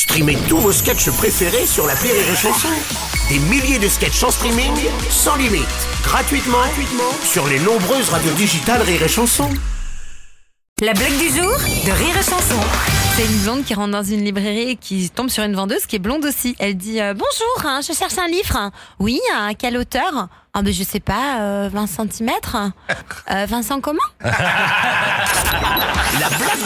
Streamez tous vos sketchs préférés sur la Rire et Chanson. Des milliers de sketchs en streaming, sans limite, gratuitement, gratuitement sur les nombreuses radios digitales Rire et Chanson. La blague du jour de Rire et Chanson. C'est une blonde qui rentre dans une librairie et qui tombe sur une vendeuse qui est blonde aussi. Elle dit euh, Bonjour, hein, je cherche un livre. Oui, à quelle hauteur Ah ben je sais pas, euh, 20 cm Vincent comment?